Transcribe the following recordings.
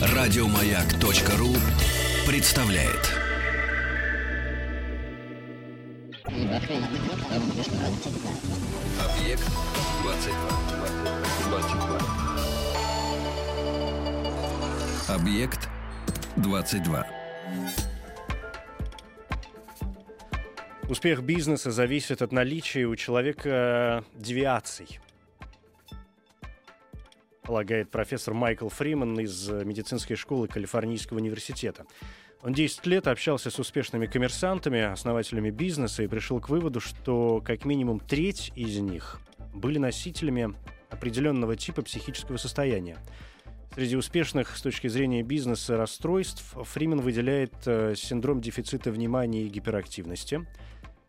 Радиомаяк.ру представляет. Объект 22. 22. Объект 22. Успех бизнеса зависит от наличия у человека девиаций, полагает профессор Майкл Фриман из медицинской школы Калифорнийского университета. Он 10 лет общался с успешными коммерсантами, основателями бизнеса и пришел к выводу, что как минимум треть из них были носителями определенного типа психического состояния. Среди успешных с точки зрения бизнеса расстройств Фримен выделяет э, синдром дефицита внимания и гиперактивности,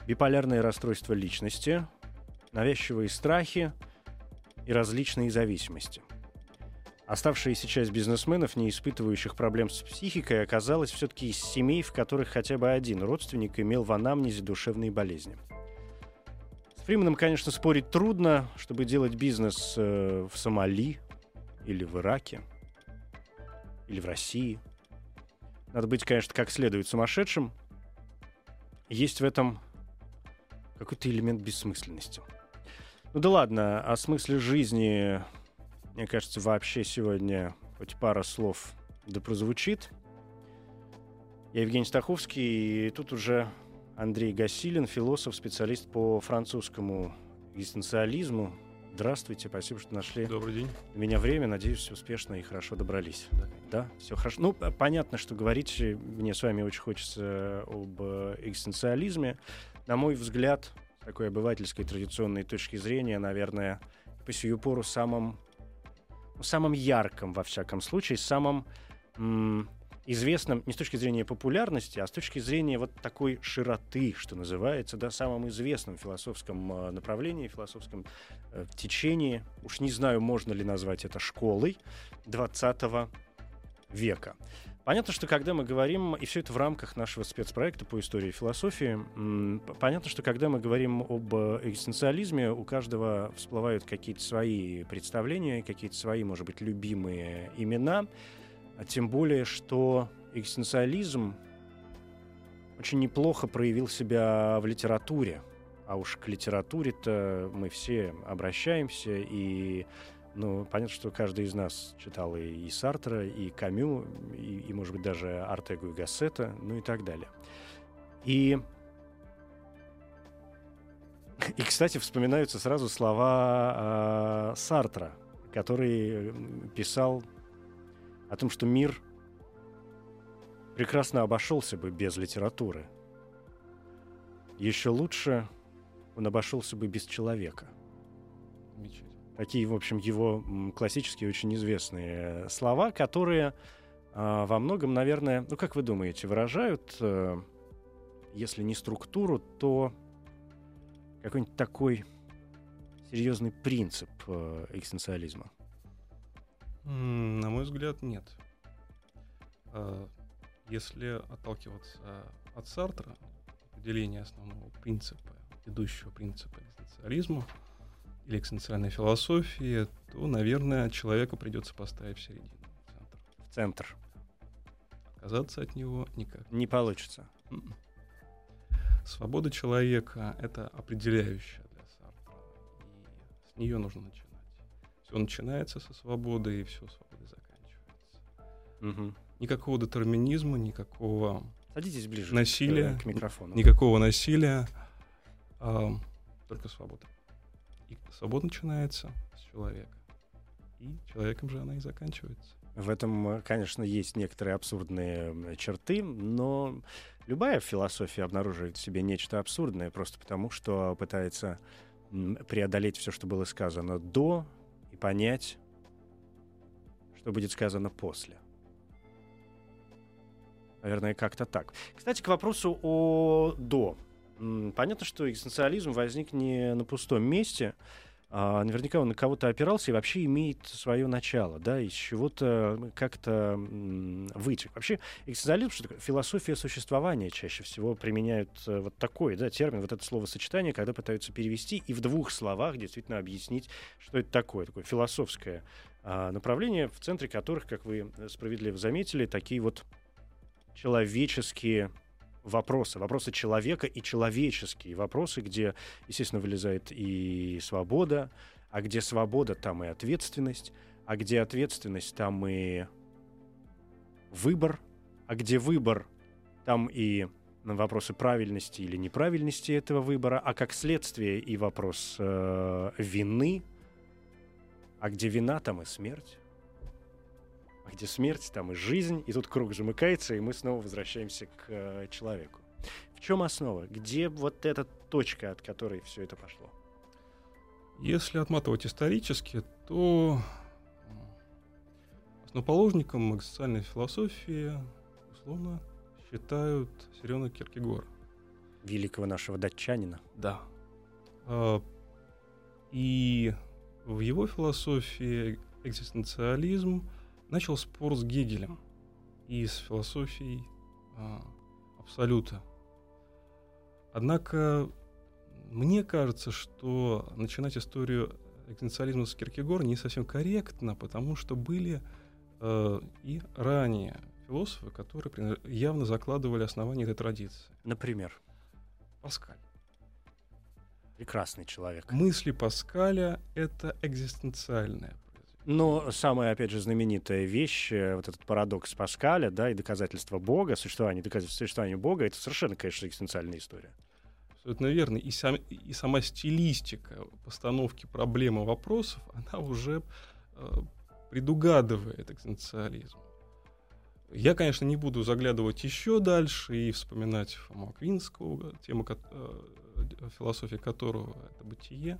биполярное расстройство личности, навязчивые страхи и различные зависимости. Оставшиеся часть бизнесменов, не испытывающих проблем с психикой, оказалась все-таки из семей, в которых хотя бы один родственник имел в анамнезе душевные болезни. С Фрименом, конечно, спорить трудно, чтобы делать бизнес э, в Сомали или в Ираке или в России. Надо быть, конечно, как следует сумасшедшим. Есть в этом какой-то элемент бессмысленности. Ну да ладно, о смысле жизни, мне кажется, вообще сегодня хоть пара слов да прозвучит. Я Евгений Стаховский, и тут уже Андрей Гасилин, философ, специалист по французскому экзистенциализму. Здравствуйте, спасибо, что нашли Добрый день. у меня время. Надеюсь, успешно и хорошо добрались. Да, да? все хорошо. Ну, понятно, что говорить мне с вами очень хочется об экзистенциализме. На мой взгляд, с такой обывательской традиционной точки зрения, наверное, по сию пору самым, самым ярким, во всяком случае, самым м, известным не с точки зрения популярности, а с точки зрения вот такой широты, что называется, да, самым известным философском э, направлении, философском э, течении. Уж не знаю, можно ли назвать это школой 20 века. Понятно, что когда мы говорим, и все это в рамках нашего спецпроекта по истории и философии, понятно, что когда мы говорим об э, экзистенциализме, у каждого всплывают какие-то свои представления, какие-то свои, может быть, любимые имена, а тем более, что экзистенциализм очень неплохо проявил себя в литературе. А уж к литературе-то мы все обращаемся, и ну, понятно, что каждый из нас читал и, и Сартра, и Камю, и, и, может быть, даже Артегу и Гассета, ну и так далее. И, и кстати, вспоминаются сразу слова э, Сартра, который писал о том, что мир прекрасно обошелся бы без литературы. Еще лучше он обошелся бы без человека. Замечательно. Такие, в общем, его классические, очень известные э, слова, которые а, во многом, наверное, ну, как вы думаете, выражают, э, если не структуру, то какой-нибудь такой серьезный принцип э, экзистенциализма? На мой взгляд, нет. Если отталкиваться от Сартра, определения основного принципа, ведущего принципа экзистенциализма или экзистенциальной философии, то, наверное, человеку придется поставить в середину, в центр. В центр. Отказаться от него никак. Не получится. М-м. Свобода человека — это определяющая для Сартра, и с нее нужно начинать. Все начинается со свободы, и все свободой заканчивается. Мгм. Никакого детерминизма, никакого, Садитесь ближе Насилие. к, к микрофону. никакого насилия, а, только свобода. И свобода начинается с человека. И человеком же она и заканчивается. В этом, э, конечно, есть некоторые абсурдные черты, но любая философия обнаруживает в себе нечто абсурдное просто потому, что пытается преодолеть все, что было сказано до, и понять, что будет сказано после. Наверное, как-то так. Кстати, к вопросу о «до». Понятно, что экзистенциализм возник не на пустом месте. а, наверняка он на кого-то опирался и вообще имеет свое начало, да, из чего-то как-то выйти. Вообще, экзистенциализм, что такое? Философия существования чаще всего применяют э, вот такой, да, термин, вот это словосочетание, когда пытаются перевести и в двух словах действительно объяснить, что это такое, такое философское а, направление, в центре которых, как вы справедливо заметили, такие вот человеческие вопросы, вопросы человека и человеческие вопросы, где, естественно, вылезает и свобода, а где свобода, там и ответственность, а где ответственность, там и выбор, а где выбор, там и вопросы правильности или неправильности этого выбора, а как следствие и вопрос э, вины, а где вина, там и смерть. Где смерть, там и жизнь. И тут круг замыкается, и мы снова возвращаемся к э, человеку. В чем основа? Где вот эта точка, от которой все это пошло? Если отматывать исторически, то основоположником экзистенциальной философии, условно, считают Серена Киркегор. Великого нашего датчанина. Да. А, и в его философии экзистенциализм начал спор с Гегелем и с философией а, абсолюта. Однако мне кажется, что начинать историю экзистенциализма с Киркегор не совсем корректно, потому что были э, и ранее философы, которые явно закладывали основания этой традиции. Например? Паскаль. Прекрасный человек. Мысли Паскаля — это экзистенциальное но самая, опять же, знаменитая вещь, э, вот этот парадокс Паскаля, да, и доказательство Бога, существование, доказательство существования Бога, это совершенно, конечно, экзистенциальная история. Абсолютно верно. И, сам, и сама стилистика постановки проблемы вопросов, она уже э, предугадывает экзистенциализм. Я, конечно, не буду заглядывать еще дальше и вспоминать Фому Аквинского, тема э, философии которого это бытие,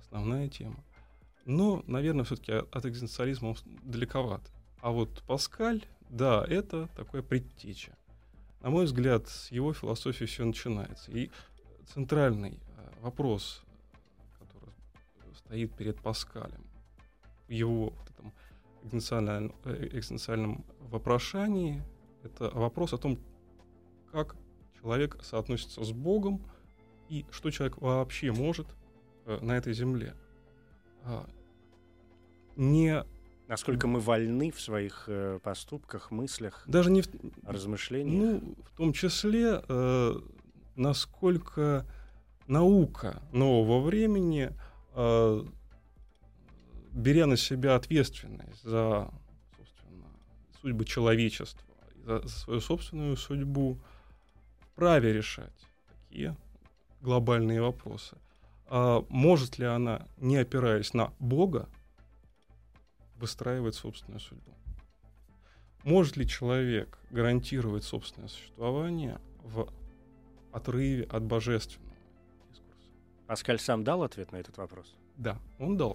основная тема. Но, наверное, все-таки от экзистенциализма далековат. А вот Паскаль, да, это такое предтеча. На мой взгляд, с его философии все начинается. И центральный э, вопрос, который стоит перед Паскалем, в его вот этом экзистенциальном, э, экзистенциальном вопрошании, это вопрос о том, как человек соотносится с Богом и что человек вообще может э, на этой земле. Не Насколько мы вольны в своих э, поступках, мыслях, даже не в, размышлениях? Ну, в том числе, э, насколько наука нового времени, э, беря на себя ответственность за судьбы человечества, за, за свою собственную судьбу, вправе решать такие глобальные вопросы. А может ли она, не опираясь на Бога, выстраивать собственную судьбу. Может ли человек гарантировать собственное существование в отрыве от божественного дискурса? Паскаль сам дал ответ на этот вопрос? Да, он дал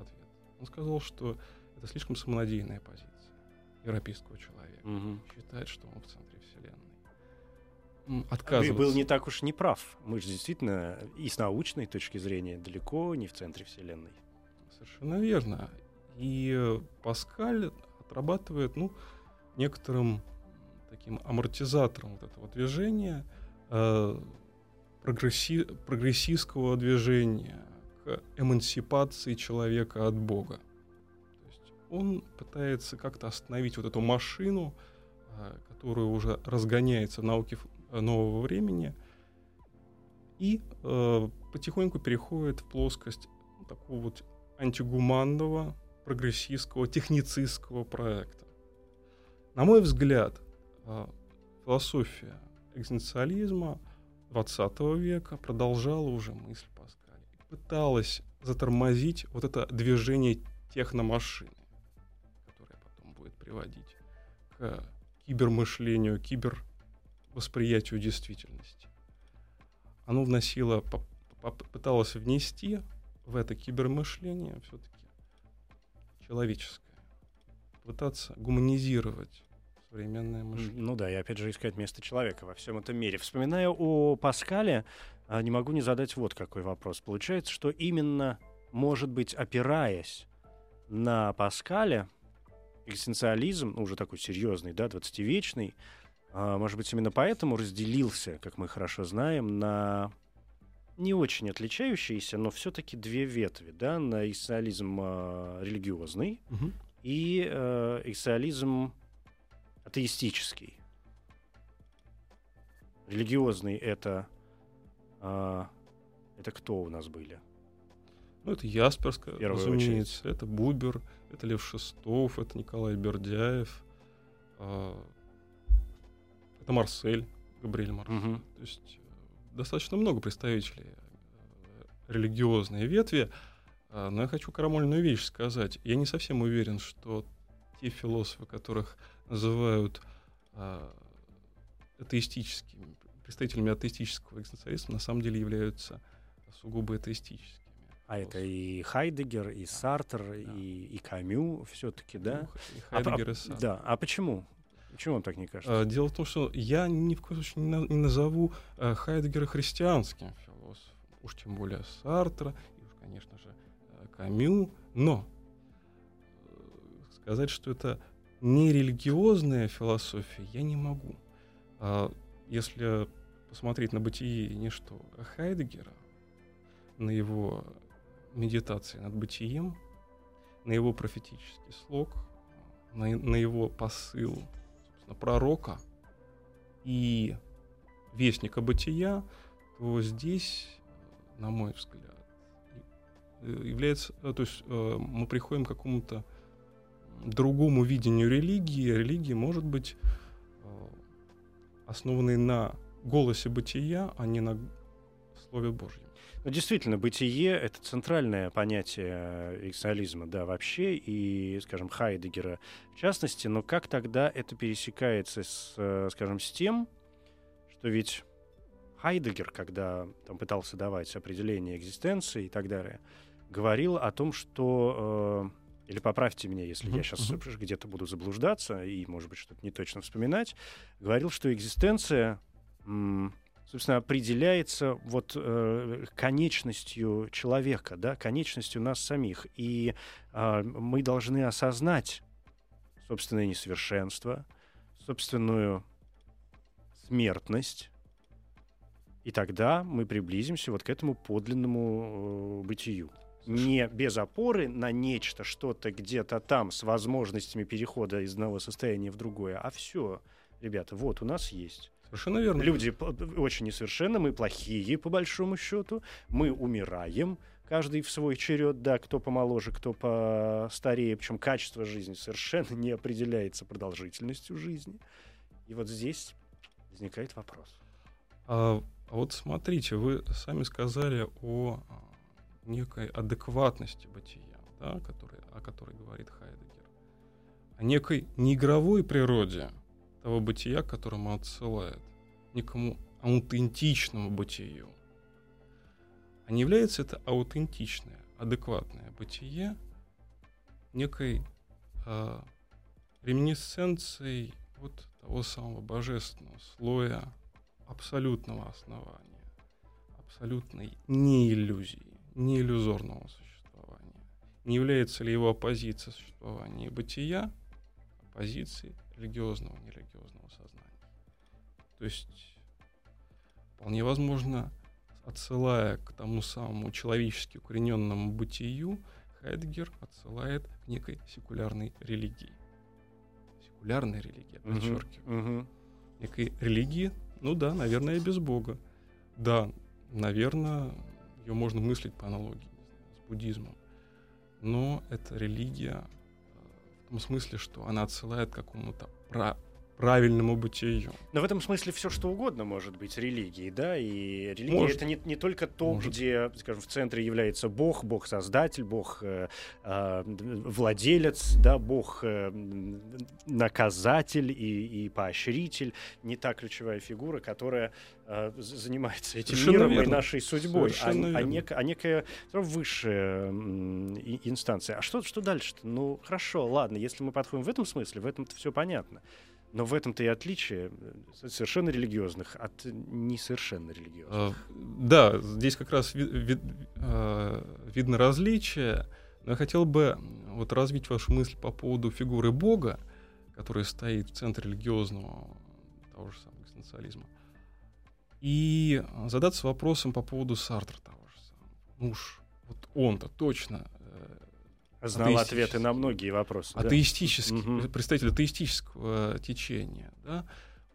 ответ. Он сказал, что это слишком самонадеянная позиция европейского человека. Угу. Считает, что он в центре Вселенной. Отказываться. И был не так уж не прав. Мы же действительно и с научной точки зрения далеко не в центре Вселенной. Совершенно верно. И Паскаль отрабатывает, ну, некоторым таким амортизатором вот этого движения, э, прогресси, прогрессивского движения к эмансипации человека от Бога. То есть он пытается как-то остановить вот эту машину, э, которая уже разгоняется в науке нового времени, и э, потихоньку переходит в плоскость такого вот антигуманного прогрессистского, техницистского проекта. На мой взгляд, а, философия экзистенциализма 20 века продолжала уже мысль Паскаля и пыталась затормозить вот это движение техномашины, которое потом будет приводить к кибермышлению, кибервосприятию действительности. Оно вносило, пыталось внести в это кибермышление все-таки человеческое. Пытаться гуманизировать современное мышление. Ну да, и опять же искать место человека во всем этом мире. Вспоминая о Паскале, а, не могу не задать вот какой вопрос. Получается, что именно может быть, опираясь на Паскаля, экзистенциализм, ну, уже такой серьезный, да, 20-вечный, а, может быть, именно поэтому разделился, как мы хорошо знаем, на не очень отличающиеся, но все-таки две ветви, да, на экзистенциализм э, религиозный Мгм. и э, экзистенциализм атеистический. Религиозный это а, это кто у нас были? Ну, это Ясперская, В первую разумеется. Это Бубер, это Лев Шестов, это Николай Бердяев. а, это Марсель, Габриэль Марсель. Мгм. То есть э, достаточно много представителей э, религиозной ветви. А, Но я хочу карамольную вещь сказать. Я не совсем уверен, что те философы, которых называют а, атеистическими, представителями атеистического экзистенциализма, на самом деле являются сугубо атеистическими. А это и Хайдегер, и Сартер, и, и Камю все-таки, да? Ну, и А по- Хайдегер и Сартр. Да. А почему? Почему вам так не кажется? А, Дело в том, что я ни в коем случае не, на- не назову а, Хайдегера христианским философом, уж тем более Сартра, и уж, конечно же, а, Камю, но э, сказать, что это не религиозная философия, я не могу. А, Если посмотреть на бытие не что а Хайдегера, на его медитации над бытием, на его профетический слог, на, на его посыл собственно, пророка и вестника бытия, то здесь, на мой взгляд, является, э, то есть э, мы приходим к какому-то другому видению религии. Религия может быть э, основанной на голосе бытия, а не на слове Божьем. Ну, действительно, бытие — это центральное понятие экзистенциализма, да, вообще, и, скажем, Хайдегера в частности, но как тогда это пересекается с, э, скажем, с тем, что ведь Хайдегер, когда там, пытался давать определение экзистенции и так далее, говорил о том, что... э, или поправьте меня, если я сейчас где-то буду заблуждаться и, может быть, что-то не точно вспоминать, говорил, что экзистенция м, собственно, определяется вот э, конечностью человека, да, конечностью нас самих. И э, мы должны осознать собственное несовершенство, собственную смертность, и тогда мы приблизимся вот к этому подлинному э, бытию. Не без опоры на нечто, что-то где-то там с возможностями перехода из одного состояния в другое, а все, ребята, вот у нас есть. Совершенно верно. Люди очень несовершенны, мы плохие, по большому счету. Мы умираем, каждый в свой черед, да, кто помоложе, кто постарее. Причем качество жизни совершенно не определяется продолжительностью жизни. И вот здесь возникает вопрос. А, а вот смотрите, вы сами сказали о а, некой адекватности бытия, да, который, о которой говорит Хайдегер, о некой неигровой природе того бытия, к которому отсылает, некому аутентичному бытию. А не является это аутентичное, адекватное бытие некой а, реминесценцией вот того самого божественного слоя абсолютного основания, абсолютной не иллюзии, не иллюзорного существования. Не является ли его оппозиция существования бытия оппозицией религиозного, нерелигиозного сознания? То есть вполне возможно, отсылая к тому самому человечески укорененному бытию, Хайдгер отсылает к некой секулярной религии. Секулярной религии, подчеркиваю мгм. некой религии, ну да, наверное, без Бога. Да, наверное, ее можно мыслить по аналогии знаю, с буддизмом. Но это религия том смысле, что она отсылает к какому-то пра- правильному бытию. Но в этом смысле все что угодно может быть религией, да, и религия Может. это не, не только то, Может. где, скажем, в центре является Бог, Бог создатель, Бог э, э, да, Бог э, и, и поощритель, не та ключевая фигура, которая э, занимается этим Совершенно миром и верно. нашей судьбой, а, Совершенно а нек- а некая высшая и- инстанция. А что, что дальше-то? Ну, хорошо, ладно, если мы подходим в этом смысле, в этом все понятно. Но в этом-то и отличие э, совершенно религиозных от несовершенно религиозных. А, да, здесь как раз ви- ви- а, видно различие. Но я хотел бы вот развить вашу мысль по поводу фигуры Бога, который стоит в центре религиозного того же самого экзистенциализма. И задаться вопросом по поводу Сартра того же самого. Ну уж, вот он-то точно знал ответы на многие вопросы. Атеистический, да? представитель атеистического течения, да?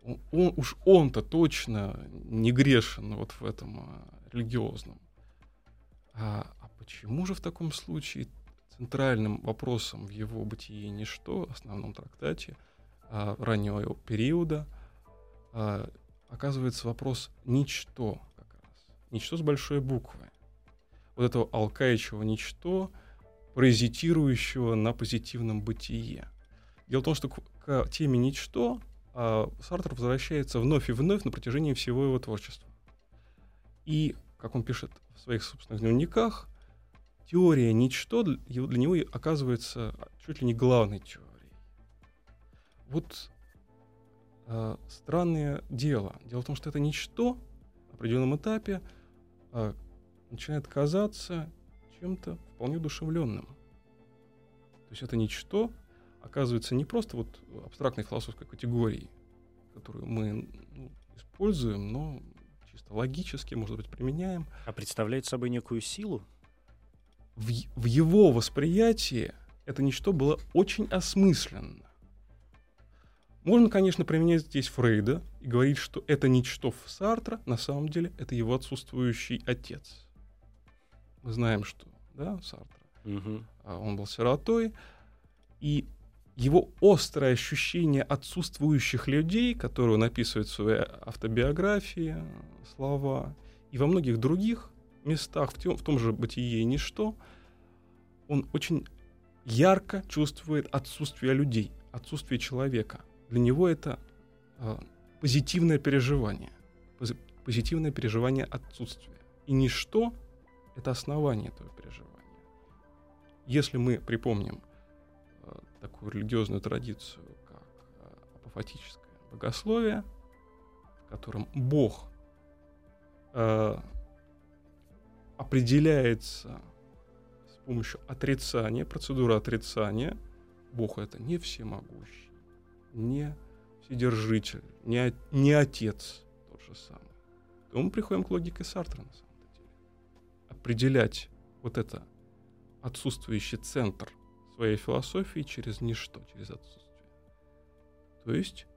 Он, он, уж он-то точно не грешен вот в этом а, религиозном. А, а почему же в таком случае центральным вопросом в его бытии ничто, основном трактате а, раннего периода, а, оказывается вопрос ничто как раз. Ничто с большой буквы. Вот этого алкающего ничто, паразитирующего на позитивном бытие. Дело в том, что к, к теме ничто а, Сартр возвращается вновь и вновь на протяжении всего его творчества. И, как он пишет в своих собственных дневниках, теория ничто для, для него оказывается чуть ли не главной теорией. Вот э, странное дело. Дело в том, что это ничто на определенном этапе э, начинает казаться чем-то вполне удушевленным. То есть это ничто оказывается не просто вот абстрактной философской категорией, которую мы ну, используем, но чисто логически, может быть, применяем. А представляет собой некую силу? в, в его восприятии это ничто было очень осмысленно. Можно, конечно, применять здесь Фрейда и говорить, что это ничто в Сартра, на самом деле это его отсутствующий отец. Мы знаем, что да, Сартра, угу. он был сиротой, и его острое ощущение отсутствующих людей, которые он описывает в своей автобиографии, слова, и во многих других местах, в, тем, в том же бытие ничто, он очень ярко чувствует отсутствие людей, отсутствие человека. Для него это э, позитивное переживание, пози- позитивное переживание отсутствия. И ничто — это основание этого переживания. Если мы припомним э, такую религиозную традицию, как э, апофатическое богословие, в котором Бог э, определяется с помощью отрицания, процедуры отрицания. Бог это не всемогущий, не вседержитель, не, не отец тот же самый. То мы приходим к логике Сартра на самом. Определять вот это отсутствующий центр своей философии через ничто, через отсутствие. То есть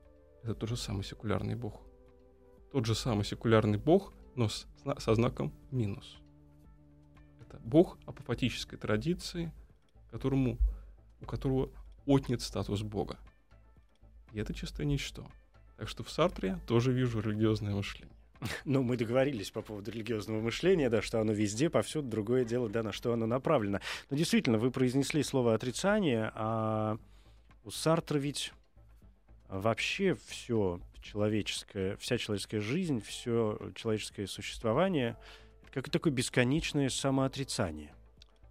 это тот же самый секулярный Бог. Тот же самый секулярный Бог, но с, со знаком минус это бог апофатической традиции, которому, у которого отнят статус бога. И это чисто ничто. Так что в Сартре тоже вижу религиозное мышление. Ну, мы договорились по поводу религиозного мышления, да, что оно везде, повсюду, другое дело, да, на что оно направлено. Но действительно, вы произнесли слово отрицание, а у Сартра ведь вообще все человеческое, вся человеческая жизнь, все человеческое существование как такое бесконечное самоотрицание.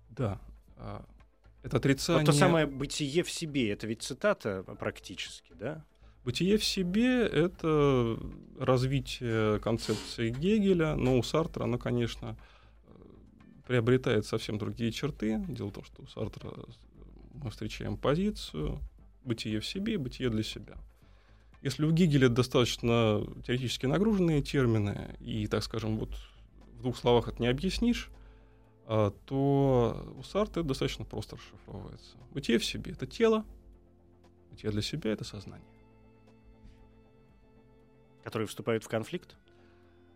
Да. А, это отрицание... Вот то самое «бытие в себе» — это ведь цитата практически, да? Бытие в себе — это развитие концепции Гегеля, но у Сартра оно, конечно, приобретает совсем другие черты. Дело в том, что у Сартра мы встречаем позицию бытие в себе и бытие для себя. Если у Гегеля достаточно теоретически нагруженные термины, и, так скажем, вот в двух словах это не объяснишь, а, то у Сарта это достаточно просто расшифровывается. Бытие в себе — это тело, бытие для себя — это сознание. Которые вступают в конфликт?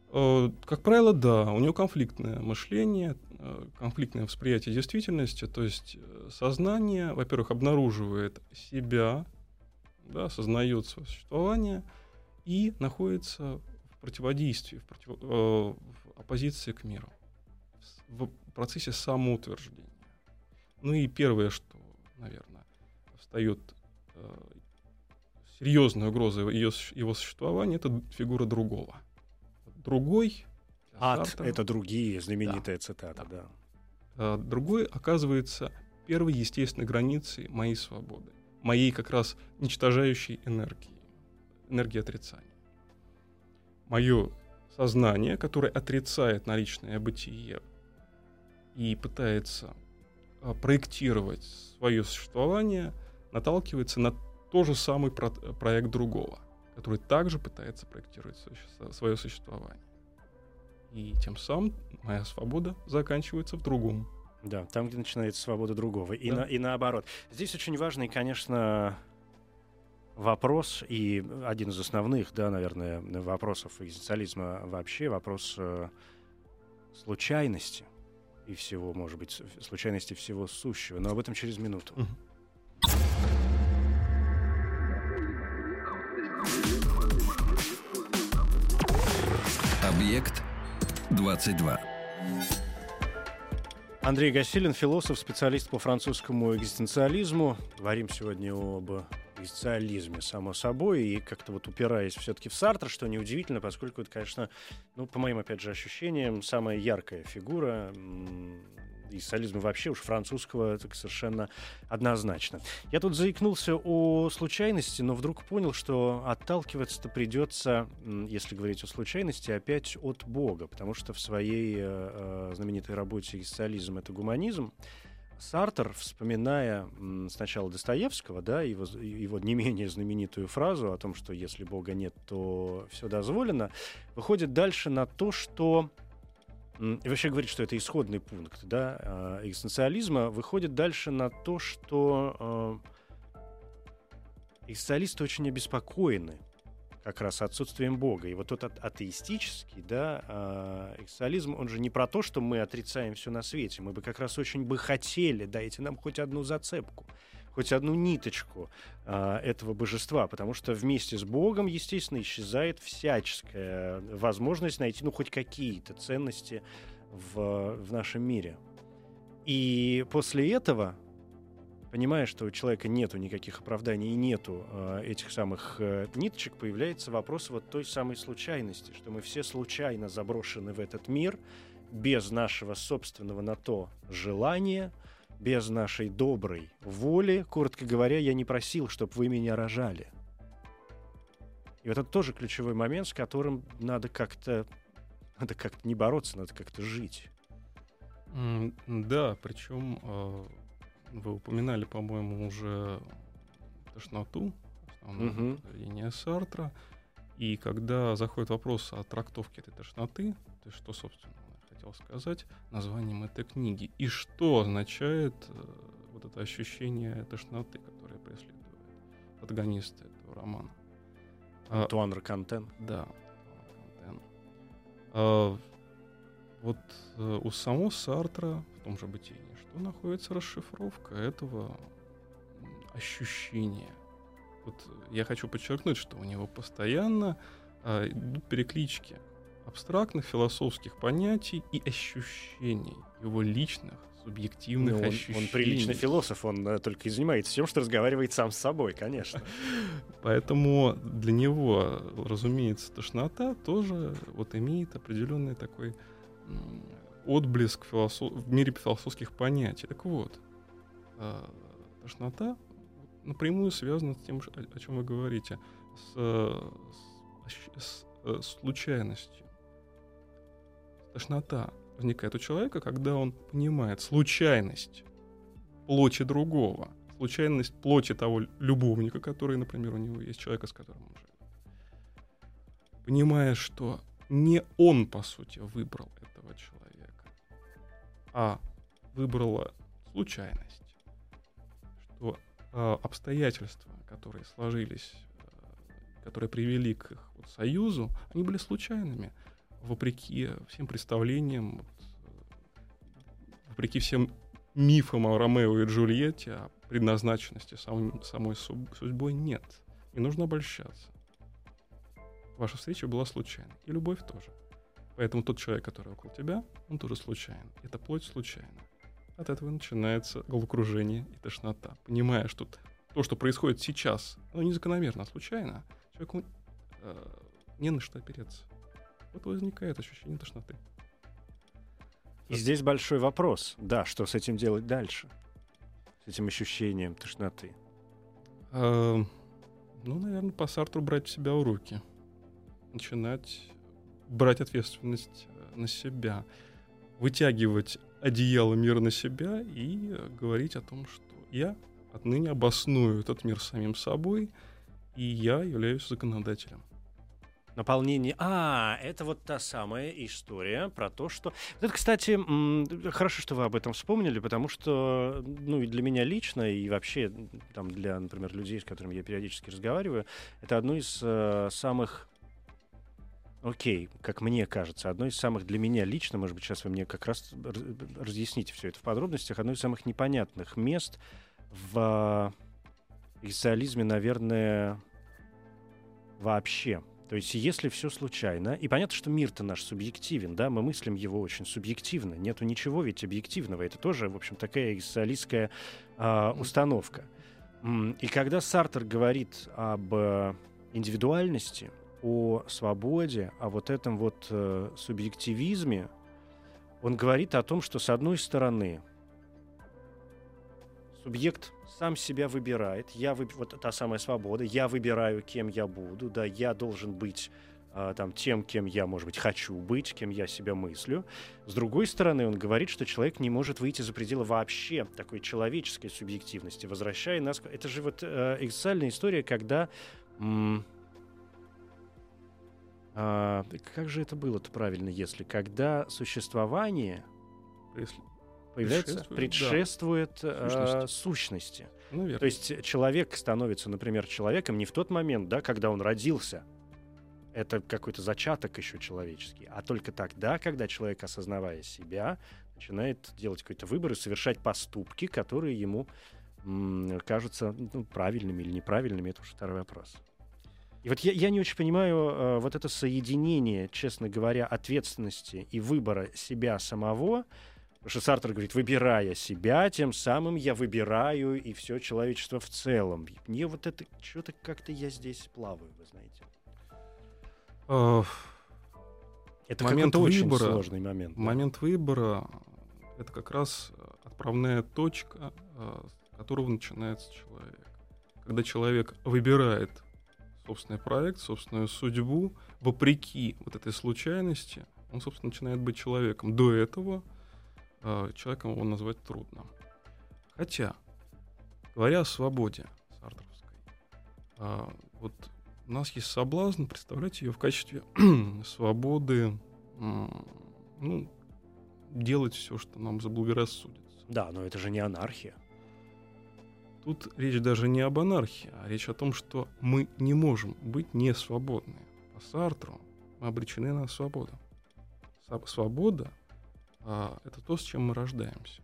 А, как правило, да. У него конфликтное мышление, а, конфликтное восприятие действительности. То есть э, сознание, во-первых, обнаруживает себя, да, осознает свое существование и находится в противодействии, в, против, э, в оппозиции к миру, в процессе самоутверждения. Ну и первое, что, наверное, встает э, серьезной угрозой ее, его существования, это фигура другого. Другой... Ад — это другие, знаменитая да, цитата, да. да. А, другой оказывается первой естественной границей моей свободы, моей как раз уничтожающей энергии. энергия отрицания. Мое сознание, которое отрицает наличное бытие и пытается а, проектировать свое существование, наталкивается на тот же самый про- проект другого, который также пытается проектировать свое существование. И тем самым моя свобода заканчивается в другом. Да, там, где начинается свобода другого. И, да. на, и наоборот. Здесь очень важный, конечно, вопрос, и один из основных, да, наверное, вопросов экзистенциализма вообще, вопрос э, случайности и всего, может быть, случайности всего сущего. Но об этом через минуту. Объект 22. Андрей Гасилин, философ, специалист по французскому экзистенциализму. Говорим сегодня об экзистенциализме, само собой, и как-то вот упираясь все-таки в Сартра, что неудивительно, поскольку это, конечно, ну, по моим, опять же, ощущениям, самая яркая фигура и социализма вообще уж французского так совершенно однозначно. Я тут заикнулся о случайности, но вдруг понял, что отталкиваться-то придется, если говорить о случайности, опять от Бога, потому что в своей э, э знаменитой работе «Социализм — это гуманизм» Сартер, вспоминая сначала Достоевского, да, его, его не менее знаменитую фразу о том, что если Бога нет, то все дозволено, выходит дальше на то, что и вообще говорит, что это исходный пункт да, а, экзистенциализма, выходит дальше на то, что а, экзистенциалисты очень обеспокоены как раз отсутствием Бога. И вот тот атеистический, да, э, экзистенциализм, он же не про то, что мы отрицаем все на свете. Мы бы как раз очень бы хотели, дайте нам хоть одну зацепку хоть одну ниточку э, этого божества, потому что вместе с Богом, естественно, исчезает всяческая возможность найти, ну, хоть какие-то ценности в, в нашем мире. И после этого, понимая, что у человека нету никаких оправданий и нету э, этих самых э, ниточек, появляется вопрос вот той самой случайности, что мы все случайно заброшены в этот мир без нашего собственного на то желания – без нашей доброй воли, коротко говоря, я не просил, чтобы вы меня рожали. И вот это тоже ключевой момент, с которым надо как-то надо как-то не бороться, надо как-то жить. Да, причем э, вы упоминали, по-моему, уже тошноту, основную uh-huh. линия Сартра. И когда заходит вопрос о трактовке этой тошноты, то есть что, собственно, хотел сказать названием этой книги. И что означает э, вот это ощущение тошноты, которое преследует протагониста этого романа. Антуан Ракантен. Да, Ракантен. А, вот э, у самого Сартра в том же бытии что находится расшифровка этого ощущения. Вот я хочу подчеркнуть, что у него постоянно а, идут переклички абстрактных философских понятий и ощущений, его личных, субъективных ну, он, ощущений. Он приличный философ, он uh, только и занимается тем, что разговаривает сам с собой, конечно. Поэтому для него, разумеется, тошнота тоже вот имеет определенный такой отблеск философ... в мире философских понятий. Так вот, э, тошнота напрямую связана с тем, о, чем вы говорите, с, с, с, с случайностью Тошнота возникает у человека, когда он понимает случайность плоти другого, случайность плоти того любовника, который, например, у него есть, человека, с которым он живет. Понимая, что не он, по сути, выбрал этого человека, а выбрала случайность, что э, обстоятельства, которые сложились, э, которые привели к их вот, союзу, они были случайными вопреки всем представлениям, вопреки всем мифам о Ромео и Джульетте, о предназначенности самой, самой судьбой, нет. Не нужно обольщаться. Ваша встреча была случайной. И любовь тоже. Поэтому тот человек, который около тебя, он тоже случайен. Это плоть случайна. От этого начинается головокружение и тошнота. Понимая, что то, что происходит сейчас, оно не закономерно, а случайно, человеку э, не на что опереться вот возникает ощущение тошноты. И здесь большой вопрос, да, что с этим делать дальше? С этим ощущением тошноты. А, Ну, наверное, по Сартру брать себя в руки. Начинать брать ответственность э, на себя. Вытягивать одеяло мира на себя и говорить о том, что я отныне обосную этот мир самим собой, и я являюсь законодателем. Наполнение. А, это вот та самая история про то, что... Это, кстати, хорошо, что вы об этом вспомнили, потому что, ну, и для меня лично, и вообще, там, для, например, людей, с которыми я периодически разговариваю, это одно из э, самых окей, как мне кажется, одно из самых для меня лично, может быть, сейчас вы мне как раз разъясните все это в подробностях, одно из самых непонятных мест в экзоциализме, наверное, вообще. То есть, если все случайно, и понятно, что мир-то наш субъективен, да, мы мыслим его очень субъективно, нету ничего ведь объективного, это тоже, в общем, такая экзоциалистская э, установка. И когда Сартер говорит об э, индивидуальности, о свободе, о вот этом вот э, субъективизме, он говорит о том, что с одной стороны субъект сам себя выбирает, я вы, вот та самая свобода, я выбираю, кем я буду, да, я должен быть э, там тем, кем я, может быть, хочу быть, кем я себя мыслю. С другой стороны, он говорит, что человек не может выйти за пределы вообще такой человеческой субъективности, возвращая нас... Это же вот э, экзистенциальная история, когда... М- а, как же это было-то правильно, если? Когда существование если появляется, предшествует, предшествует да. э, сущности. Ну, То есть человек становится, например, человеком не в тот момент, да, когда он родился. Это какой-то зачаток еще человеческий, а только тогда, когда человек, осознавая себя, начинает делать какой-то выбор и совершать поступки, которые ему кажутся ну, правильными или неправильными. Это уже второй вопрос. И вот я, я не очень понимаю э, вот это соединение, честно говоря, ответственности и выбора себя самого. Потому что Сартер говорит, выбирая себя, тем самым я выбираю и все человечество в целом. Мне вот это что-то как-то я здесь плаваю, вы знаете. Uh, это момент выбора, очень сложный момент. Да. Момент выбора — это как раз отправная точка, э, с которого начинается человек. Когда человек выбирает собственный проект, собственную судьбу, вопреки вот этой случайности, он, собственно, начинает быть человеком. До этого э, человеком его назвать трудно. Хотя, говоря о свободе сартровской, э, вот у нас есть соблазн представлять ее в качестве свободы, э, ну, делать все, что нам заблагорассудится. Да, но это же не анархия. Тут речь даже не об анархии, а речь о том, что мы не можем быть не свободны. По Сартру мы обречены на свободу. Свобода а, это то, с чем мы рождаемся.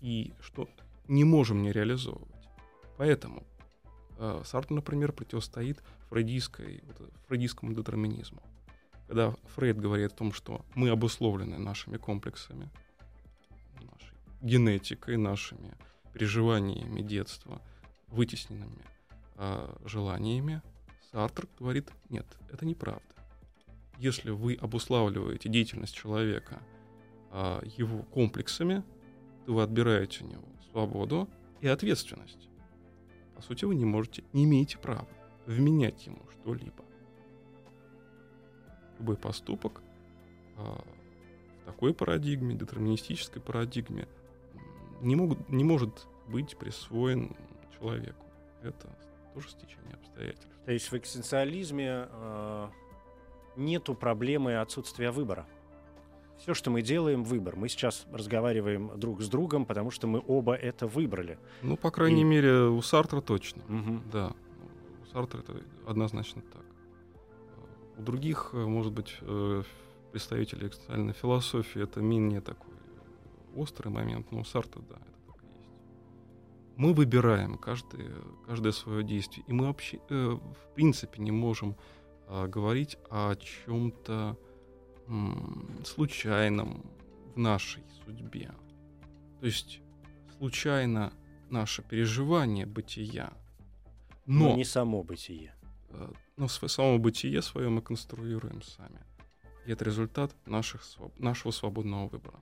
И что не можем не реализовывать. Поэтому а, Сартр, например, противостоит фрейдийской, вот, фрейдийскому детерминизму. Когда Фрейд говорит о том, что мы обусловлены нашими комплексами, нашей генетикой, нашими переживаниями детства, вытесненными э, желаниями, Сартр говорит, нет, это неправда. Если вы обуславливаете деятельность человека э, его комплексами, то вы отбираете у него свободу и ответственность. По сути, вы не можете, не имеете права вменять ему что-либо. Любой поступок э, в такой парадигме, детерминистической парадигме, не, могут, не может быть присвоен человеку. Это тоже стечение обстоятельств. То есть в экзистенциализме э, нету проблемы отсутствия выбора. Все, что мы делаем, выбор. Мы сейчас разговариваем друг с другом, потому что мы оба это выбрали. Ну, по крайней И... мере, у Сартра точно. Угу. Да. У Сартра это однозначно так. У других, может быть, э, представителей экзистенциальной философии это менее такой острый момент, но у Сарта, да, это так и есть. Мы выбираем каждое, каждое свое действие, и мы вообще, э, в принципе, не можем э, говорить о чем-то э, случайном в нашей судьбе. То есть случайно наше переживание бытия, но, но не само бытие. Э, но само бытие свое мы конструируем сами. И это результат наших, нашего свободного выбора.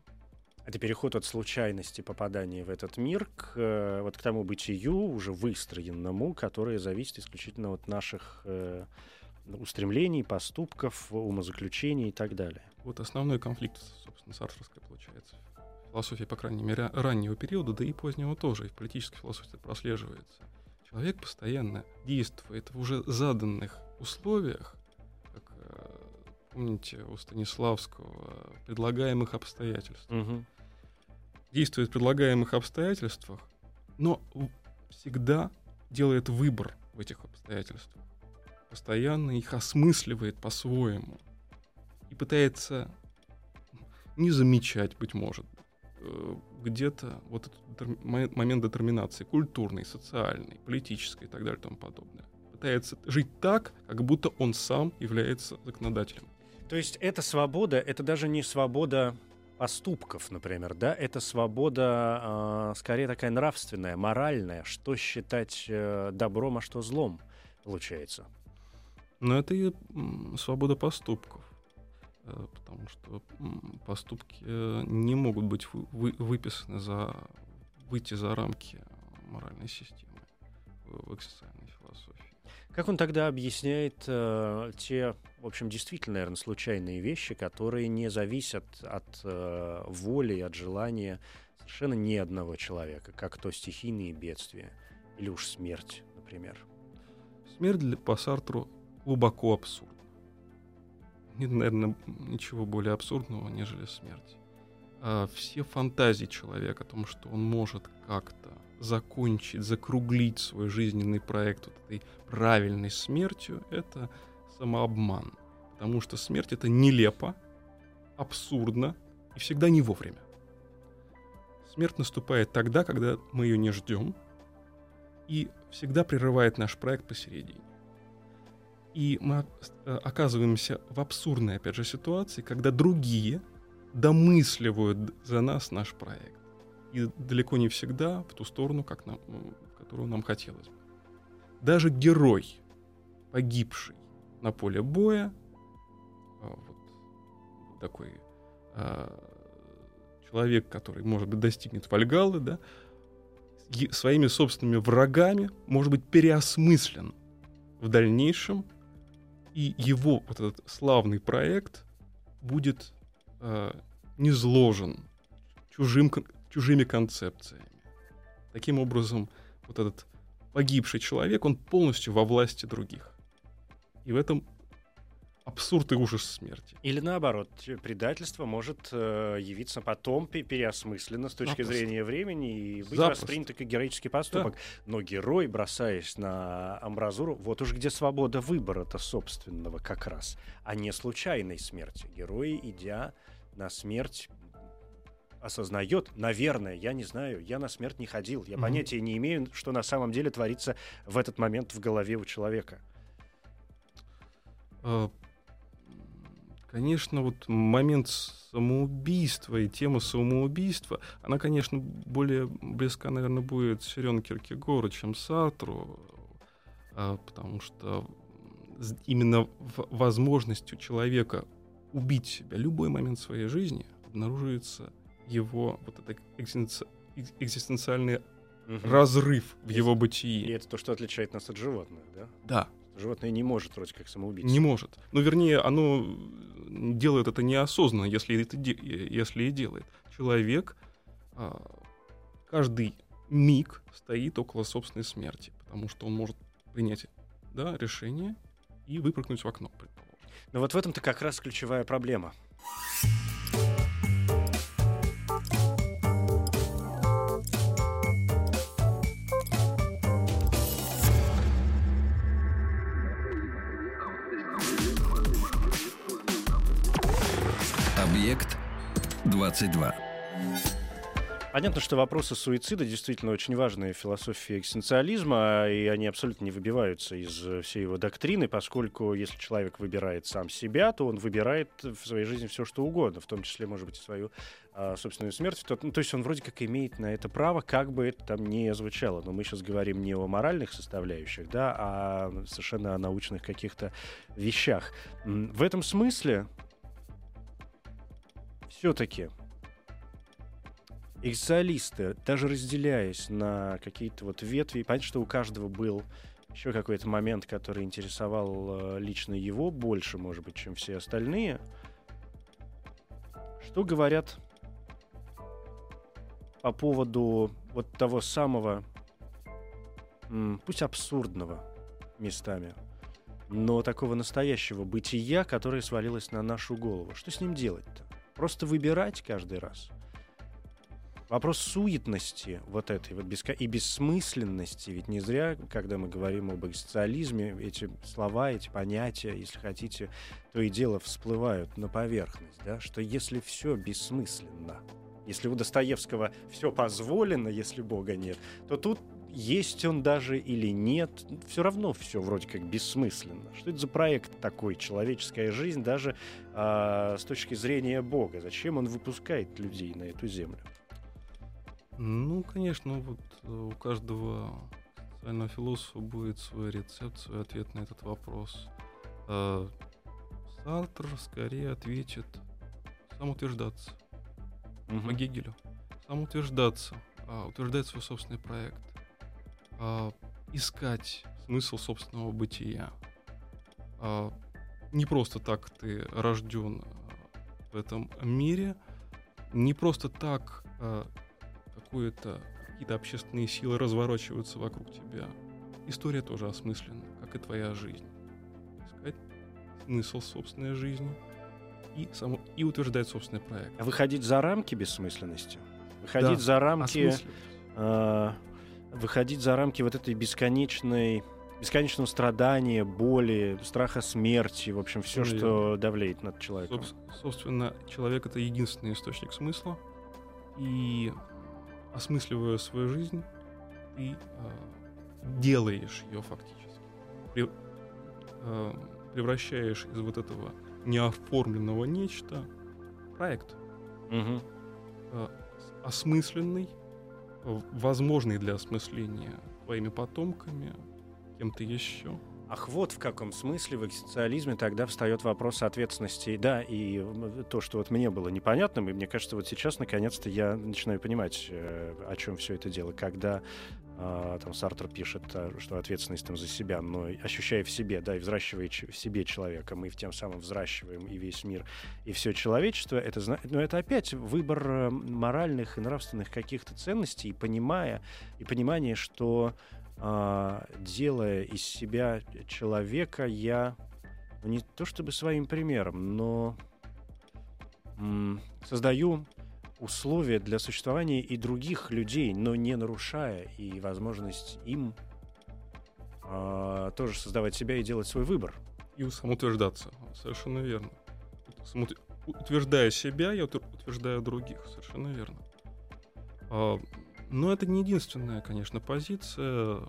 Это переход от случайности попадания в этот мир к, э, вот к тому бытию, уже выстроенному, которое зависит исключительно от наших э, устремлений, поступков, умозаключений и так далее. Вот основной конфликт, собственно, сартрской получается. Философии, по крайней мере, раннего периода, да и позднего тоже, и в политической философии это прослеживается. Человек постоянно действует в уже заданных условиях, как э, помните у Станиславского, предлагаемых обстоятельств. Угу действует в предлагаемых обстоятельствах, но всегда делает выбор в этих обстоятельствах. Постоянно их осмысливает по-своему. И пытается не замечать, быть может, э, где-то вот этот момент детерминации культурной, социальной, политической и так далее и тому подобное. Пытается жить так, как будто он сам является законодателем. То есть эта свобода, это даже не свобода поступков, например, да, это свобода э, скорее такая нравственная, моральная, что считать э, добром, а что злом, получается. Но это и свобода поступков, э, потому что поступки э, не могут быть вы, выписаны за выйти за рамки моральной системы в, в экзистенциальной философии. Как он тогда объясняет э, те, в общем, действительно, наверное, случайные вещи, которые не зависят от э, воли, от желания совершенно ни одного человека, как то стихийные бедствия или уж смерть, например? Смерть для, по Сартру глубоко абсурдна. Нет, наверное, ничего более абсурдного, нежели смерть. А все фантазии человека о том, что он может как-то закончить, закруглить свой жизненный проект вот этой правильной смертью, это самообман. Потому что смерть это нелепо, абсурдно и всегда не вовремя. Смерть наступает тогда, когда мы ее не ждем, и всегда прерывает наш проект посередине. И мы э, оказываемся в абсурдной, опять же, ситуации, когда другие домысливают за нас наш проект и далеко не всегда в ту сторону, как нам, которую нам хотелось бы. Даже герой, погибший на поле боя, а, вот такой а, человек, который, может быть, достигнет Вальгаллы, да, своими собственными врагами может быть переосмыслен в дальнейшем, и его вот этот славный проект будет э, низложен чужим чужими концепциями. Таким образом, вот этот погибший человек, он полностью во власти других. И в этом абсурд и ужас смерти. Или наоборот, предательство может э, явиться потом переосмысленно с точки Запросто. зрения времени и быть Запросто. воспринято как героический поступок. Да. Но герой, бросаясь на амбразуру, вот уж где свобода выбора-то собственного как раз, а не случайной смерти. Герои, идя на смерть, осознает, наверное, я не знаю, я на смерть не ходил, я mm-hmm. понятия не имею, что на самом деле творится в этот момент в голове у человека. А, конечно, вот момент самоубийства и тема самоубийства, она, конечно, более близка, наверное, будет Сирену Киркегору, чем Сатру, а, потому что именно возможностью человека убить себя любой момент своей жизни обнаруживается его вот этот экзистенциальный угу. разрыв в его бытии. И это то, что отличает нас от животных, да? Да. Животное не может вроде как самоубийца. Не может. Ну, вернее, оно делает это неосознанно, если, это де- если и делает. Человек а, каждый миг стоит около собственной смерти, потому что он может принять да, решение и выпрыгнуть в окно, предположим. Но вот в этом-то как раз ключевая проблема. 22. Понятно, что вопросы суицида действительно очень важные в философии экзистенциализма, и они абсолютно не выбиваются из всей его доктрины, поскольку если человек выбирает сам себя, то он выбирает в своей жизни все, что угодно, в том числе, может быть, свою а, собственную смерть. То, ну, то есть он вроде как имеет на это право, как бы это там ни звучало. Но мы сейчас говорим не о моральных составляющих, да, а совершенно о научных каких-то вещах. В этом смысле все-таки экзоциалисты, даже разделяясь на какие-то вот ветви, понятно, что у каждого был еще какой-то момент, который интересовал э, лично его больше, может быть, чем все остальные. Что говорят по поводу вот того самого, пусть абсурдного местами, но такого настоящего бытия, которое свалилось на нашу голову. Что с ним делать-то? Просто выбирать каждый раз? Вопрос суетности вот этой вот беско... и бессмысленности. Ведь не зря, когда мы говорим об экзистенциализме, эти слова, эти понятия, если хотите, то и дело всплывают на поверхность, да, что если все бессмысленно, если у Достоевского все позволено, если Бога нет, то тут есть он даже или нет, все равно все вроде как бессмысленно. Что это за проект такой, человеческая жизнь, даже э, с точки зрения Бога? Зачем он выпускает людей на эту землю? Ну, конечно, вот э, у каждого социального философа будет свой рецепт, свой ответ на этот вопрос. А Сартр скорее ответит самоутверждаться. Угу. По Гегелю. Самоутверждаться, а, утверждать свой собственный проект, а, искать смысл собственного бытия. А, не просто так ты рожден а, в этом мире, не просто так а, какое-то какие-то общественные силы разворачиваются вокруг тебя. История тоже осмысленна, как и твоя жизнь. Искать смысл собственной жизни и, само, и утверждать собственный проект. А выходить за рамки бессмысленности? Выходить да, за рамки... Э, выходить за рамки вот этой бесконечной бесконечного страдания, боли, страха смерти, в общем, все, что давлеет над человеком. Собственно, человек это единственный источник смысла. И осмысливая свою жизнь, ты э, делаешь ее фактически. При, э, превращаешь из вот этого неоформленного нечто проект. Угу. Э, осмысленный, возможный для осмысления твоими потомками, кем-то еще. Ах, вот в каком смысле в экзистенциализме тогда встает вопрос ответственности. Да, и то, что вот мне было непонятным, и мне кажется, вот сейчас наконец-то я начинаю понимать, э, о чем все это дело, когда там Сартер пишет, э, что ответственность там за себя, но ощущая в себе, да, и взращивая в себе человека, мы тем самым взращиваем и весь мир, и все человечество, это, но это опять выбор моральных и нравственных каких-то ценностей, и понимая, и понимание, что а, делая из себя человека, я ну, не то чтобы своим примером, но создаю условия для существования и других людей, но не нарушая и возможность им а, тоже создавать себя и делать свой выбор. И самоутверждаться. Совершенно верно. Утверждая себя, я утверждаю других. Совершенно верно. А, но это не единственная, конечно, позиция.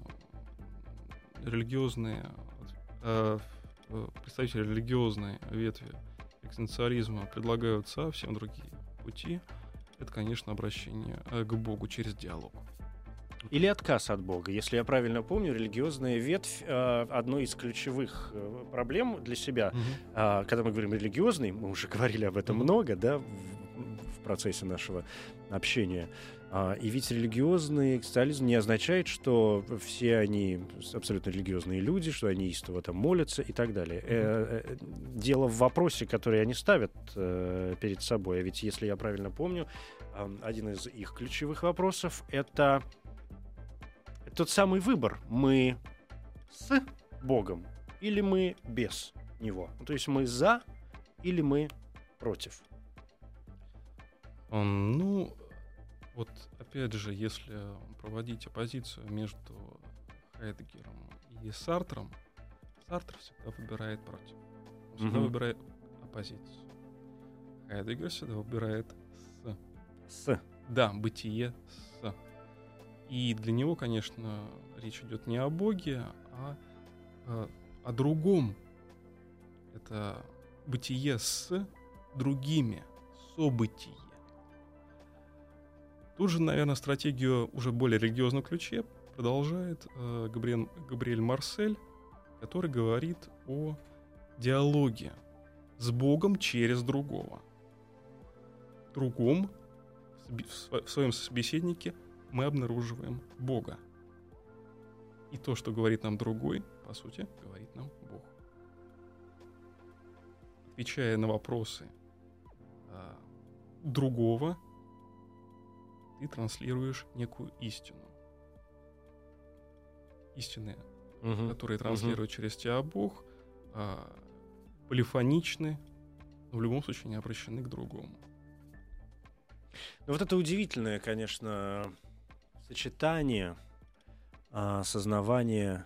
Религиозные, э, представители религиозной ветви экзистенциализма предлагают совсем другие пути. Это, конечно, обращение э, к Богу через диалог. Или отказ от Бога. Если я правильно помню, религиозная ветвь э, одной из ключевых э, проблем для себя, угу. э, когда мы говорим религиозный, мы уже говорили об этом угу. много, да, процессе нашего общения. А, и ведь религиозный экзистенциализм не означает, что все они абсолютно религиозные люди, что они истово там молятся и так далее. Mm-hmm. Дело в вопросе, который они ставят э, перед собой. А ведь, если я правильно помню, один из их ключевых вопросов — это тот самый выбор. Мы с Богом или мы без Него? То есть мы за или мы против? Ну, вот опять же, если проводить оппозицию между Хайдегером и Сартром, Сартр всегда выбирает против. Он всегда mm-hmm. выбирает оппозицию. Хайдегер всегда выбирает с. С. Да, бытие с. И для него, конечно, речь идет не о Боге, а о, о другом. Это бытие с другими, событие. Тут же, наверное, стратегию уже более религиозном ключе продолжает э, Габриэль, Габриэль Марсель, который говорит о диалоге с Богом через другого. Другом, в своем собеседнике мы обнаруживаем Бога. И то, что говорит нам другой, по сути, говорит нам Бог. Отвечая на вопросы а, другого, ты транслируешь некую истину. Истины, угу. которые транслируют угу. через тебя Бог, а, полифоничны, но в любом случае не обращены к другому. Ну вот это удивительное, конечно, сочетание а, осознавания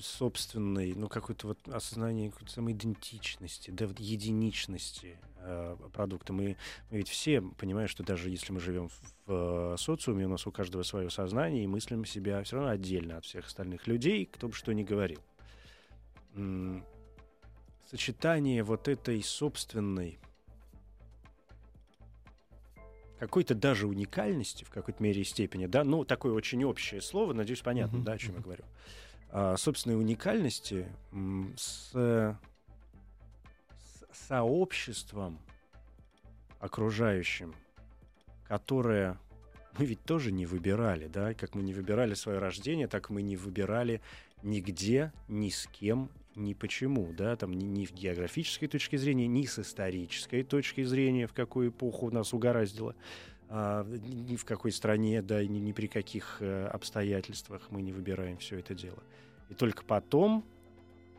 собственной, ну, какой-то вот осознание какой-то самоидентичности, да, вот единичности э, продукта. Мы, мы ведь все понимаем, что даже если мы живем в э, социуме, у нас у каждого свое сознание, и мыслим себя все равно отдельно от всех остальных людей, кто бы что ни говорил. М- сочетание вот этой собственной какой-то даже уникальности в какой-то мере и степени, да, ну, такое очень общее слово, надеюсь, понятно, mm-hmm. да, о чем я говорю. А, собственной уникальности с, с сообществом окружающим, которое мы ведь тоже не выбирали, да, как мы не выбирали свое рождение, так мы не выбирали нигде, ни с кем ни почему, да, там ни, ни в географической точке зрения, ни с исторической точки зрения, в какую эпоху нас угораздило, а, ни в какой стране, да, ни, ни при каких э, обстоятельствах мы не выбираем все это дело. И только потом,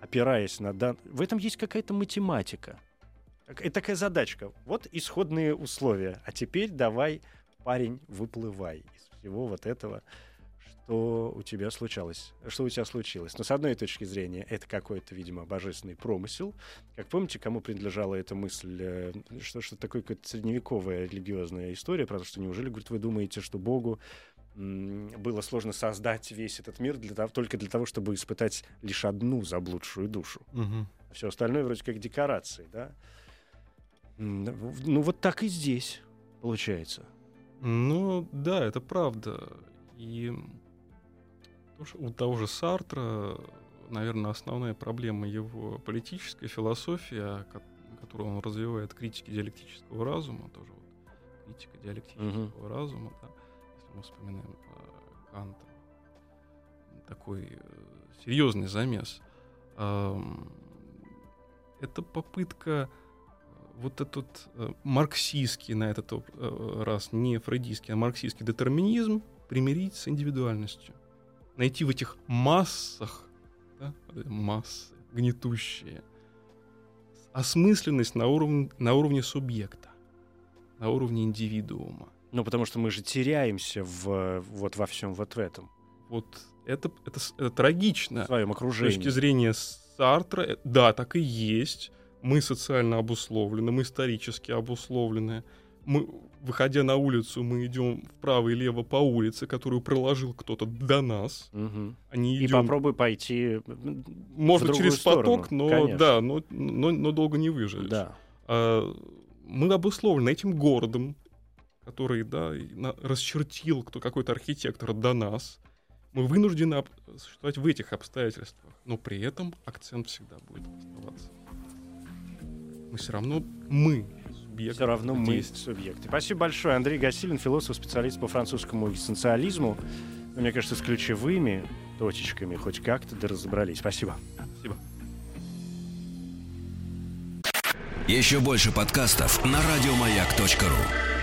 опираясь на дан... В этом есть какая-то математика. Это такая задачка. Вот исходные условия. А теперь давай, парень, выплывай из всего вот этого что у тебя случалось, что у тебя случилось. Но с одной точки зрения, это какой-то, видимо, божественный промысел. Как помните, кому принадлежала эта мысль, э, что, что такое какая-то средневековая религиозная история, про то, что неужели, говорит, вы думаете, что Богу было сложно создать весь этот мир для того, только для того, чтобы испытать лишь одну заблудшую душу. Угу. А все остальное вроде как декорации, да? Ну вот так и здесь получается. Ну да, это правда. И у того же Сартра, наверное, основная проблема его политической философии, которую он развивает, критики диалектического разума, тоже вот критика диалектического угу. разума, да, если мы вспоминаем э, Канта, такой э, серьезный замес. Это попытка вот этот э, марксистский на этот э, раз, не фрейдистский, а марксистский детерминизм примирить с индивидуальностью найти в этих массах, да, массы гнетущие, осмысленность на уровне, на уровне субъекта, на уровне индивидуума. Ну, потому что мы же теряемся в, вот во всем вот в этом. Вот это, это, это трагично. В своем окружении. С точки зрения Сартра, э, да, так и есть. Мы социально обусловлены, мы исторически обусловлены мы, выходя на улицу, мы идем вправо и лево по улице, которую проложил кто-то до нас. Угу. Они идем... И попробуй пойти. Можно через сторону. поток, но Конечно. да, но, но, но долго не выживешь. Да. А, мы обусловлены этим городом, который да, расчертил кто какой-то архитектор до нас. Мы вынуждены существовать в этих обстоятельствах, но при этом акцент всегда будет оставаться. Мы все равно мы субъект. Все равно мы есть субъекты. Спасибо большое. Андрей Гасилин, философ, специалист по французскому экзистенциализму. Ну, мне кажется, с ключевыми точечками хоть как-то разобрались. Спасибо. Спасибо. Еще больше подкастов на радиомаяк.ру